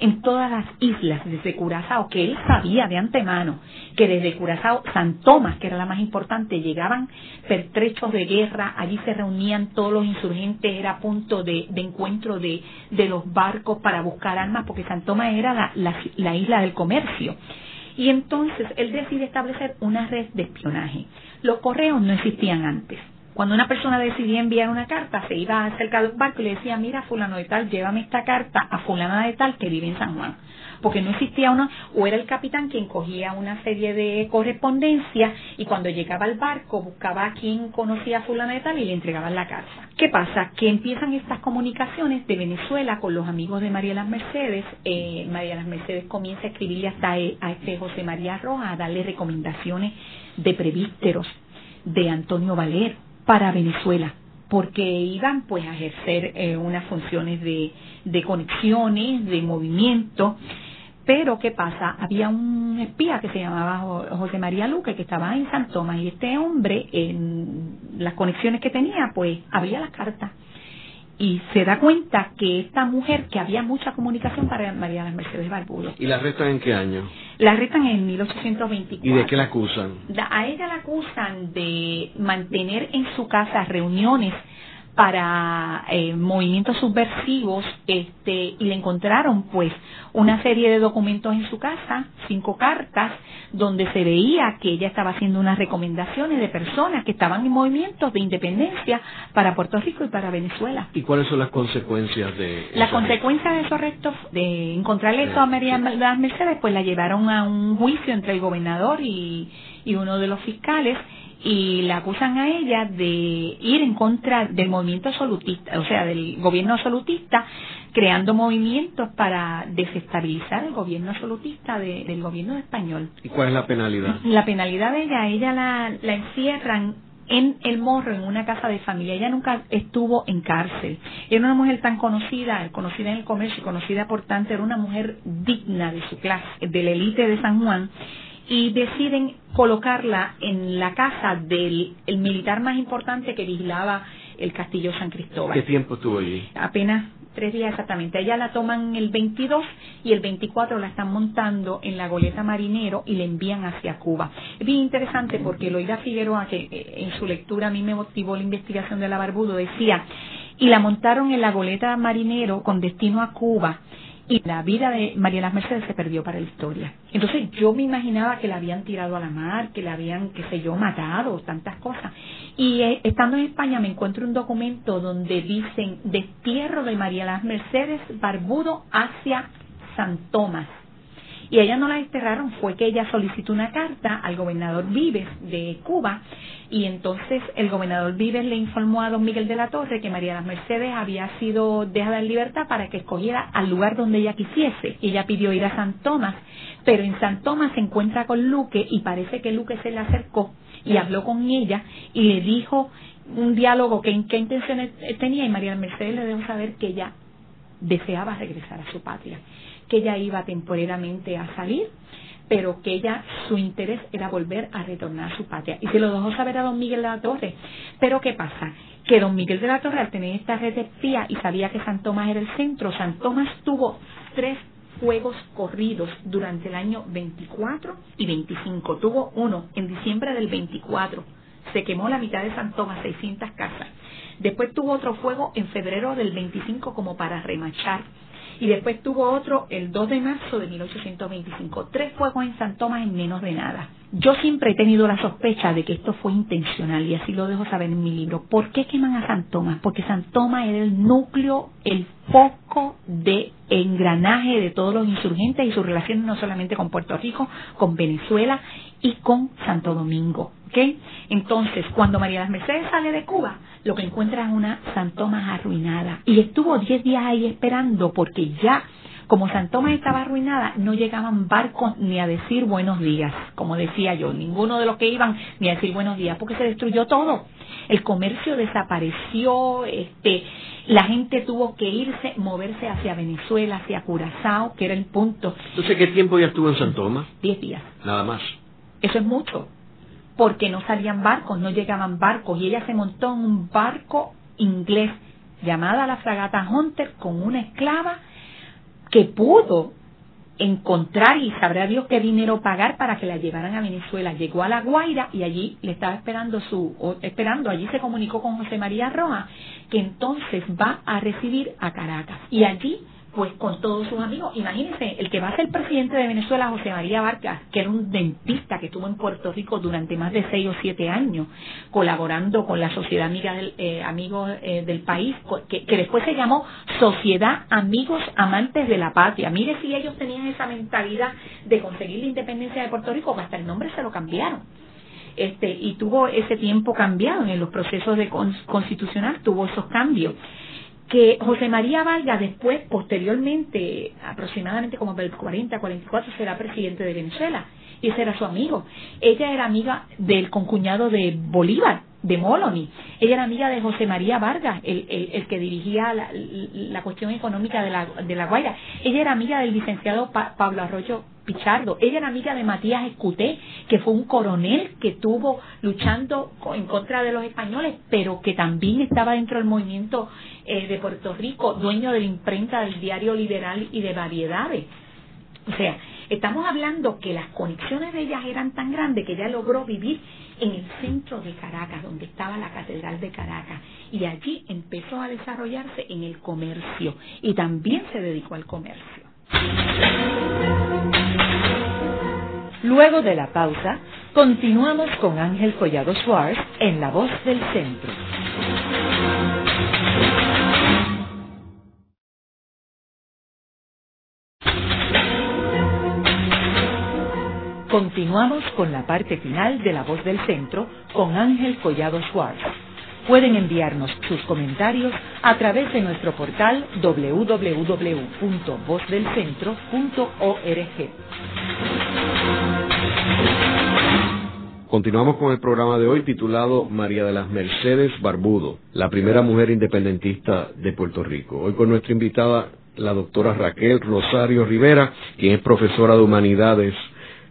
Speaker 2: en todas las islas desde Curazao, que él sabía de antemano que desde Curazao, San Tomás, que era la más importante, llegaban pertrechos de guerra, allí se reunían todos los insurgentes, era punto de, encuentro de, los barcos para buscar armas, porque San Tomás era la isla del comercio. Y entonces él decide establecer una red de espionaje. Los correos no existían antes. Cuando una persona decidía enviar una carta, se iba acerca de un barco y le decía, mira, fulano de tal, llévame esta carta a fulana de tal que vive en San Juan. Porque no existía uno, o era el capitán quien cogía una serie de correspondencia y cuando llegaba al barco buscaba a quien conocía a fulana de tal y le entregaban la carta. ¿Qué pasa? Que empiezan estas comunicaciones de Venezuela con los amigos de María las Mercedes. Eh, María las Mercedes comienza a escribirle hasta a este José María Roja, a darle recomendaciones de prevísteros de Antonio Valero para Venezuela porque iban pues a ejercer eh, unas funciones de, conexiones, de movimiento, pero ¿qué pasa? Había un espía que se llamaba José María Luque que estaba en San Tomás y este hombre en las conexiones que tenía pues abría las cartas y se da cuenta que esta mujer, que había mucha comunicación para María de Mercedes Barbudo.
Speaker 1: ¿Y la arrestan en qué año?
Speaker 2: La arrestan en 1824.
Speaker 1: ¿Y de qué la acusan?
Speaker 2: A ella la acusan de mantener en su casa reuniones para eh, movimientos subversivos este y le encontraron pues una serie de documentos en su casa cinco cartas donde se veía que ella estaba haciendo unas recomendaciones de personas que estaban en movimientos de independencia para Puerto Rico y para Venezuela.
Speaker 1: Y cuáles son las consecuencias de
Speaker 2: las consecuencias de esos arrestos de encontrarle eso a María Mercedes pues la llevaron a un juicio entre el gobernador y, y uno de los fiscales y la acusan a ella de ir en contra del movimiento absolutista, o sea, del gobierno absolutista, creando movimientos para desestabilizar el gobierno absolutista del gobierno español.
Speaker 1: ¿Y cuál es la penalidad?
Speaker 2: La penalidad de ella, ella la, la encierran en el morro, en una casa de familia. Ella nunca estuvo en cárcel. Era una mujer tan conocida, conocida en el comercio, conocida por tanto, era una mujer digna de su clase, de la élite de San Juan y deciden colocarla en la casa del militar más importante que vigilaba el castillo San Cristóbal.
Speaker 1: ¿Qué tiempo estuvo allí?
Speaker 2: Apenas tres días exactamente. Ella la toman el 22 y el 24 la están montando en la goleta Marinero y la envían hacia Cuba. Es bien interesante porque Loida Figueroa, que eh, en su lectura a mí me motivó la investigación de la Barbudo, decía, y la montaron en la goleta Marinero con destino a Cuba y la vida de María las Mercedes se perdió para la historia. Entonces yo me imaginaba que la habían tirado a la mar, que la habían, qué sé yo, matado, tantas cosas. Y eh, estando en España me encuentro un documento donde dicen destierro de María las Mercedes Barbudo hacia San Tomás y ella no la desterraron, fue que ella solicitó una carta al gobernador Vives de Cuba y entonces el gobernador Vives le informó a don Miguel de la Torre que María las Mercedes había sido dejada en libertad para que escogiera al lugar donde ella quisiese. Ella pidió ir a San Tomás, pero en San Tomás se encuentra con Luque y parece que Luque se le acercó y habló con ella y le dijo un diálogo que en qué intenciones tenía y María Mercedes le dejó saber que ella deseaba regresar a su patria que ella iba temporalmente a salir, pero que ella, su interés era volver a retornar a su patria. Y se lo dejó saber a don Miguel de la Torre. Pero ¿qué pasa? Que don Miguel de la Torre, al tener esta red de espía y sabía que San Tomás era el centro, San Tomás tuvo tres fuegos corridos durante el año 24 y 25. Tuvo uno en diciembre del 24. Se quemó la mitad de San Tomás, 600 casas. Después tuvo otro fuego en febrero del 25 como para remachar y después tuvo otro el 2 de marzo de 1825. Tres fuegos en San Tomás en menos de nada. Yo siempre he tenido la sospecha de que esto fue intencional y así lo dejo saber en mi libro. ¿Por qué queman a San Tomás? Porque San Tomás era el núcleo, el foco de engranaje de todos los insurgentes y sus relaciones no solamente con Puerto Rico, con Venezuela y con Santo Domingo. ¿okay? Entonces, cuando María las Mercedes sale de Cuba, lo que encuentra es una San Tomás arruinada. Y estuvo 10 días ahí esperando porque ya, como San Tomás estaba arruinada, no llegaban barcos ni a decir buenos días, como decía yo, ninguno de los que iban ni a decir buenos días, porque se destruyó todo. El comercio desapareció, este, la gente tuvo que irse, moverse hacia Venezuela, hacia Curazao, que era el punto.
Speaker 1: Entonces, ¿qué tiempo ya estuvo en San Tomás?
Speaker 2: Diez días.
Speaker 1: Nada más.
Speaker 2: Eso es mucho, porque no salían barcos, no llegaban barcos, y ella se montó en un barco inglés llamada la fragata Hunter con una esclava que pudo encontrar y sabrá Dios qué dinero pagar para que la llevaran a Venezuela. Llegó a La Guaira y allí le estaba esperando su, esperando, allí se comunicó con José María Roja, que entonces va a recibir a Caracas. Y allí pues con todos sus amigos. Imagínense, el que va a ser presidente de Venezuela, José María Vargas, que era un dentista que estuvo en Puerto Rico durante más de seis o siete años, colaborando con la Sociedad Amiga del, eh, Amigos eh, del País, que, después se llamó Sociedad Amigos Amantes de la Patria. Mire si ellos tenían esa mentalidad de conseguir la independencia de Puerto Rico, hasta el nombre se lo cambiaron. Este, y tuvo ese tiempo cambiado en los procesos de constitucional, tuvo esos cambios que José María Valga después, posteriormente, aproximadamente como el 40, 44, será presidente de Venezuela. Y ese era su amigo. Ella era amiga del concuñado de Bolívar, de Moloni. Ella era amiga de José María Vargas, el, el, que dirigía la, la, cuestión económica de la, de la Guaira. Ella era amiga del licenciado Pablo Arroyo Pichardo. Ella era amiga de Matías Escuté, que fue un coronel que estuvo luchando en contra de los españoles, pero que también estaba dentro del movimiento eh, de Puerto Rico, dueño de la imprenta del diario Liberal y de Variedades. O sea, estamos hablando que las conexiones de ellas eran tan grandes que ella logró vivir en el centro de Caracas, donde estaba la Catedral de Caracas, y allí empezó a desarrollarse en el comercio y también se dedicó al comercio.
Speaker 3: Luego de la pausa, continuamos con Ángel Collado Schwartz en La Voz del Centro. Continuamos con la parte final de La Voz del Centro con Ángel Collado Schwartz. Pueden enviarnos sus comentarios a través de nuestro portal www.vozdelcentro.org.
Speaker 1: Continuamos con el programa de hoy titulado María de las Mercedes Barbudo, la primera mujer independentista de Puerto Rico. Hoy con nuestra invitada, la doctora Raquel Rosario Rivera, quien es profesora de Humanidades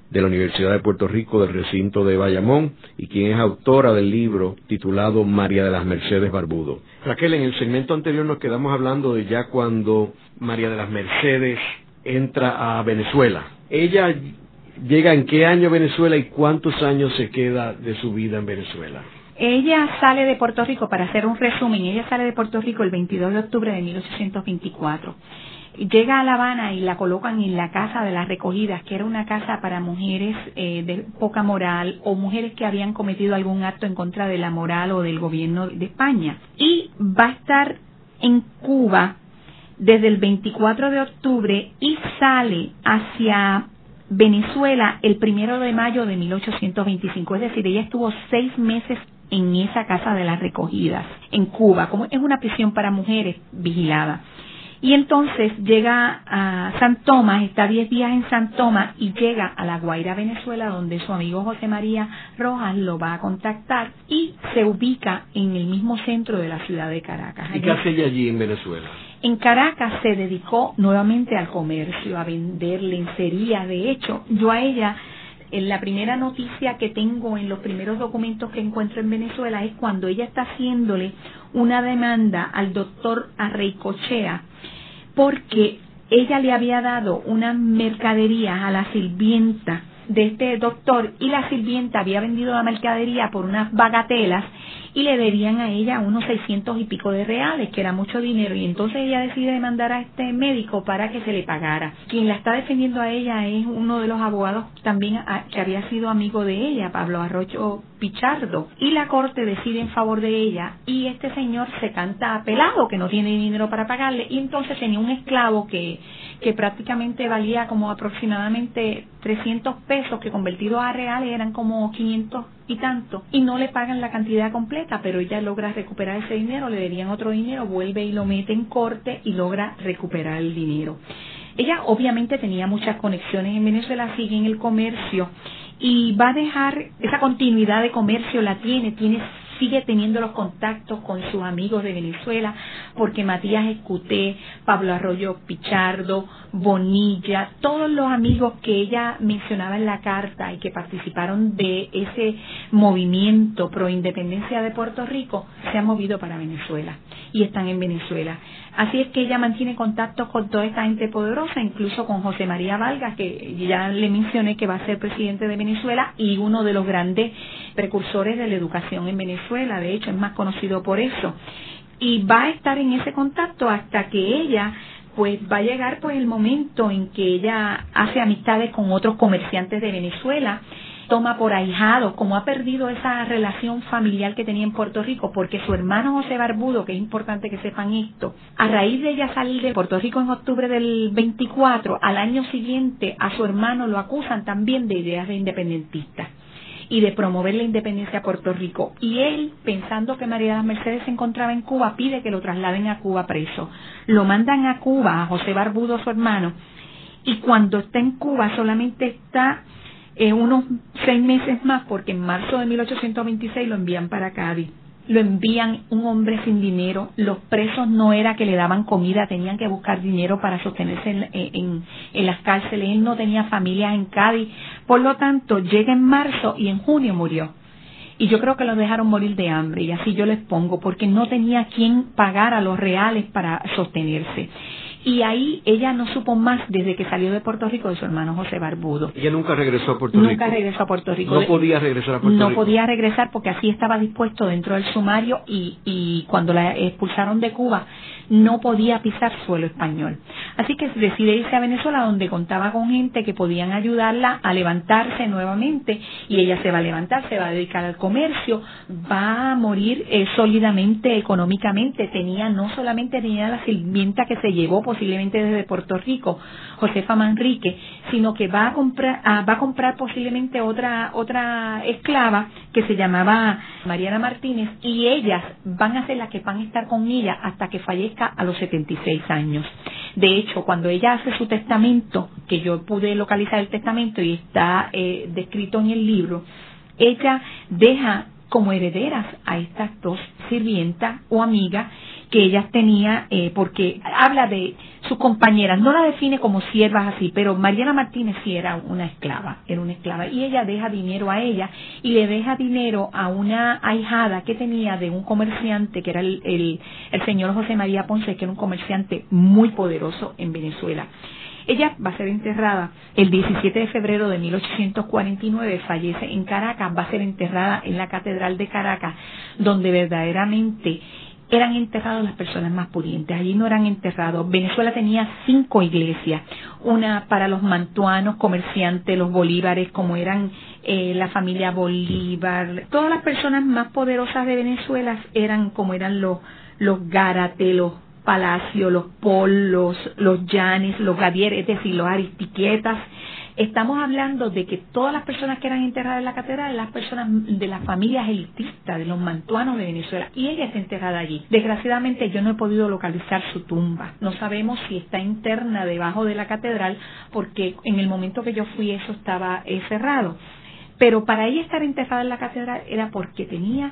Speaker 1: de la Universidad de Puerto Rico del recinto de Bayamón y quien es autora del libro titulado María de las Mercedes Barbudo. Raquel, en el segmento anterior nos quedamos hablando de ya cuando María de las Mercedes entra a Venezuela. Ella llega en qué año a Venezuela y cuántos años se queda de su vida en Venezuela.
Speaker 2: Ella sale de Puerto Rico, para hacer un resumen, ella sale de Puerto Rico el 22 de octubre de 1824 llega a La Habana y la colocan en la casa de las recogidas, que era una casa para mujeres eh, de poca moral o mujeres que habían cometido algún acto en contra de la moral o del gobierno de España. Y va a estar en Cuba desde el 24 de octubre y sale hacia Venezuela el primero de mayo de 1825. Es decir, ella estuvo seis meses en esa casa de las recogidas en Cuba, como es una prisión para mujeres vigilada. Y entonces llega a San Tomás, está 10 días en San Tomás y llega a La Guaira, Venezuela, donde su amigo José María Rojas lo va a contactar y se ubica en el mismo centro de la ciudad de Caracas.
Speaker 1: ¿Y qué hace ella allí en Venezuela?
Speaker 2: En Caracas se dedicó nuevamente al comercio, a vender lencería. De hecho, yo a ella en la primera noticia que tengo en los primeros documentos que encuentro en Venezuela es cuando ella está haciéndole una demanda al doctor Arreicochea porque ella le había dado una mercadería a la sirvienta de este doctor y la sirvienta había vendido la mercadería por unas bagatelas y le debían a ella unos seiscientos y pico de reales, que era mucho dinero, y entonces ella decide demandar a este médico para que se le pagara. Quien la está defendiendo a ella es uno de los abogados también que había sido amigo de ella, Pablo Arrocho Pichardo, y la corte decide en favor de ella y este señor se canta apelado que no tiene dinero para pagarle y entonces tenía un esclavo que, que prácticamente valía como aproximadamente 300 pesos que convertidos a reales eran como 500 y tanto y no le pagan la cantidad completa, pero ella logra recuperar ese dinero, le debían otro dinero, vuelve y lo mete en corte y logra recuperar el dinero. Ella obviamente tenía muchas conexiones en Venezuela, sigue en el comercio y va a dejar esa continuidad de comercio, la tiene, tiene sigue teniendo los contactos con sus amigos de Venezuela, porque Matías Escuté, Pablo Arroyo Pichardo, Bonilla, todos los amigos que ella mencionaba en la carta y que participaron de ese movimiento pro independencia de Puerto Rico, se han movido para Venezuela y están en Venezuela. Así es que ella mantiene contactos con toda esta gente poderosa, incluso con José María Valgas, que ya le mencioné que va a ser presidente de Venezuela y uno de los grandes precursores de la educación en Venezuela, de hecho es más conocido por eso. Y va a estar en ese contacto hasta que ella pues va a llegar pues el momento en que ella hace amistades con otros comerciantes de Venezuela toma por ahijado, como ha perdido esa relación familiar que tenía en Puerto Rico, porque su hermano José Barbudo, que es importante que sepan esto, a raíz de ella salir de Puerto Rico en octubre del 24, al año siguiente a su hermano lo acusan también de ideas de independentistas y de promover la independencia de Puerto Rico. Y él, pensando que María de las Mercedes se encontraba en Cuba, pide que lo trasladen a Cuba preso. Lo mandan a Cuba, a José Barbudo, su hermano, y cuando está en Cuba solamente está eh, unos seis meses más porque en marzo de 1826 lo envían para Cádiz lo envían un hombre sin dinero, los presos no era que le daban comida, tenían que buscar dinero para sostenerse en, las cárceles, él no tenía familia en Cádiz, por lo tanto llega en marzo y en junio murió. Y yo creo que lo dejaron morir de hambre, y así yo les pongo, porque no tenía quien pagar a los reales para sostenerse. Y ahí ella no supo más desde que salió de Puerto Rico de su hermano José Barbudo.
Speaker 1: Ella nunca regresó a Puerto Rico.
Speaker 2: Nunca regresó a Puerto Rico.
Speaker 1: No podía regresar a Puerto
Speaker 2: Rico.
Speaker 1: No
Speaker 2: podía regresar porque así estaba dispuesto dentro del sumario y, y cuando la expulsaron de Cuba no podía pisar suelo español. Así que decide irse a Venezuela donde contaba con gente que podían ayudarla a levantarse nuevamente y ella se va a levantar, se va a dedicar al comercio, va a morir eh, sólidamente económicamente. Tenía, no solamente tenía la sirvienta que se llevó posiblemente desde Puerto Rico, Josefa Manrique, sino que va a comprar, ah, va a comprar posiblemente otra, otra esclava que se llamaba Mariana Martínez y ellas van a ser las que van a estar con ella hasta que fallezca a los 76 años. De hecho, cuando ella hace su testamento, que yo pude localizar el testamento y está eh, descrito en el libro, ella deja como herederas a estas dos sirvientas o amigas que ella tenía, eh, porque habla de sus compañeras, no la define como siervas así, pero Mariana Martínez sí era una esclava, era una esclava, y ella deja dinero a ella y le deja dinero a una ahijada que tenía de un comerciante, que era el, el, el señor José María Ponce, que era un comerciante muy poderoso en Venezuela. Ella va a ser enterrada el 17 de febrero de 1849, fallece en Caracas, va a ser enterrada en la Catedral de Caracas, donde verdaderamente eran enterrados las personas más pudientes, allí no eran enterrados. Venezuela tenía cinco iglesias, una para los mantuanos, comerciantes, los bolívares, como eran eh, la familia Bolívar. Todas las personas más poderosas de Venezuela eran como eran los, los Gárate, los Palacio, los Polos, los Llanes, los Gavier, es decir, los Aristiquetas, Estamos hablando de que todas las personas que eran enterradas en la catedral las personas de las familias elitistas, de los mantuanos de Venezuela, y ella está enterrada allí. Desgraciadamente yo no he podido localizar su tumba. No sabemos si está interna debajo de la catedral, porque en el momento que yo fui eso estaba eh, cerrado. Pero para ella estar enterrada en la catedral era porque tenía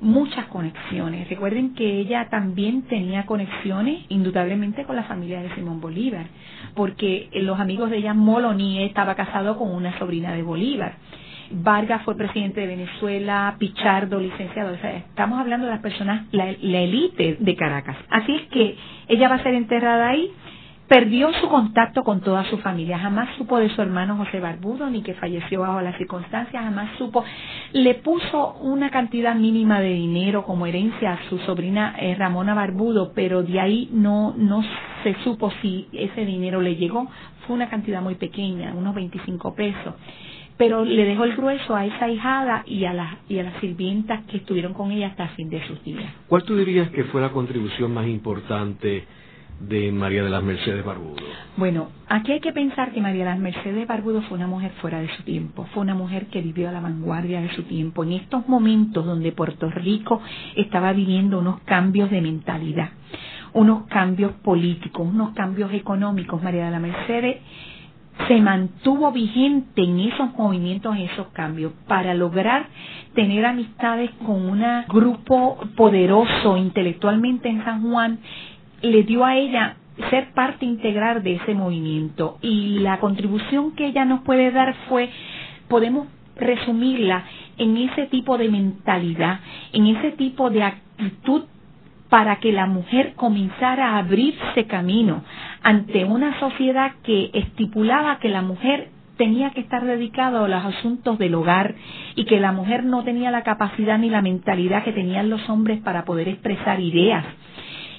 Speaker 2: muchas conexiones. Recuerden que ella también tenía conexiones indudablemente con la familia de Simón Bolívar, porque los amigos de ella, Moloni estaba casado con una sobrina de Bolívar. Vargas fue presidente de Venezuela, Pichardo, licenciado. O sea, estamos hablando de las personas, la, élite de Caracas. Así es que ella va a ser enterrada ahí Perdió su contacto con toda su familia, jamás supo de su hermano José Barbudo, ni que falleció bajo las circunstancias, jamás supo. Le puso una cantidad mínima de dinero como herencia a su sobrina eh, Ramona Barbudo, pero de ahí no, no se supo si ese dinero le llegó. Fue una cantidad muy pequeña, unos 25 pesos pero le dejó el grueso a esa hijada y a, las y a las sirvientas que estuvieron con ella hasta el fin de sus días.
Speaker 1: ¿Cuál tú dirías que fue la contribución más importante de María de las Mercedes Barbudo?
Speaker 2: Bueno, aquí hay que pensar que María de las Mercedes Barbudo fue una mujer fuera de su tiempo, fue una mujer que vivió a la vanguardia de su tiempo, en estos momentos donde Puerto Rico estaba viviendo unos cambios de mentalidad, unos cambios políticos, unos cambios económicos. María de la Mercedes se mantuvo vigente en esos movimientos, en esos cambios, para lograr tener amistades con un grupo poderoso intelectualmente en San Juan le dio a ella ser parte integral de ese movimiento. Y la contribución que ella nos puede dar fue, podemos resumirla en ese tipo de mentalidad, en ese tipo de actitud para que la mujer comenzara a abrirse camino ante una sociedad que estipulaba que la mujer tenía que estar dedicada a los asuntos del hogar y que la mujer no tenía la capacidad ni la mentalidad que tenían los hombres para poder expresar ideas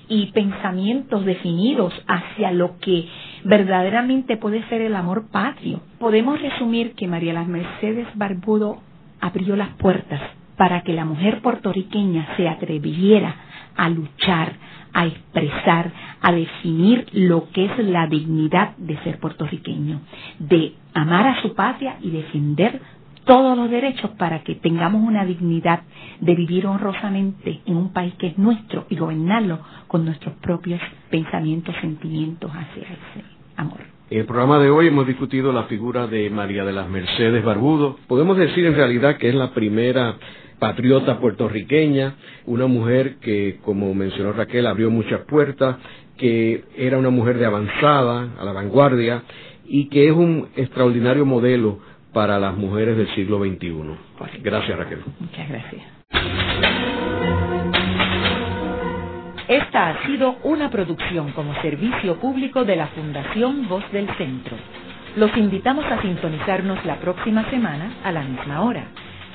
Speaker 2: y pensamientos definidos hacia lo que verdaderamente puede ser el amor patrio. Podemos resumir que María las Mercedes Barbudo abrió las puertas para que la mujer puertorriqueña se atreviera a luchar, a expresar, a definir lo que es la dignidad de ser puertorriqueño, de amar a su patria y defender todos los derechos para que tengamos una dignidad de vivir honrosamente en un país que es nuestro y gobernarlo con nuestros propios pensamientos, sentimientos hacia ese amor.
Speaker 1: En el programa de hoy hemos discutido la figura de María de las Mercedes Barbudo. Podemos decir en realidad que es la primera patriota puertorriqueña, una mujer que, como mencionó Raquel, abrió muchas puertas, que era una mujer de avanzada, a la vanguardia, y que es un extraordinario modelo para las mujeres del siglo XXI. Gracias, Raquel.
Speaker 2: Muchas gracias.
Speaker 3: Esta ha sido una producción como servicio público de la Fundación Voz del Centro. Los invitamos a sintonizarnos la próxima semana a la misma hora.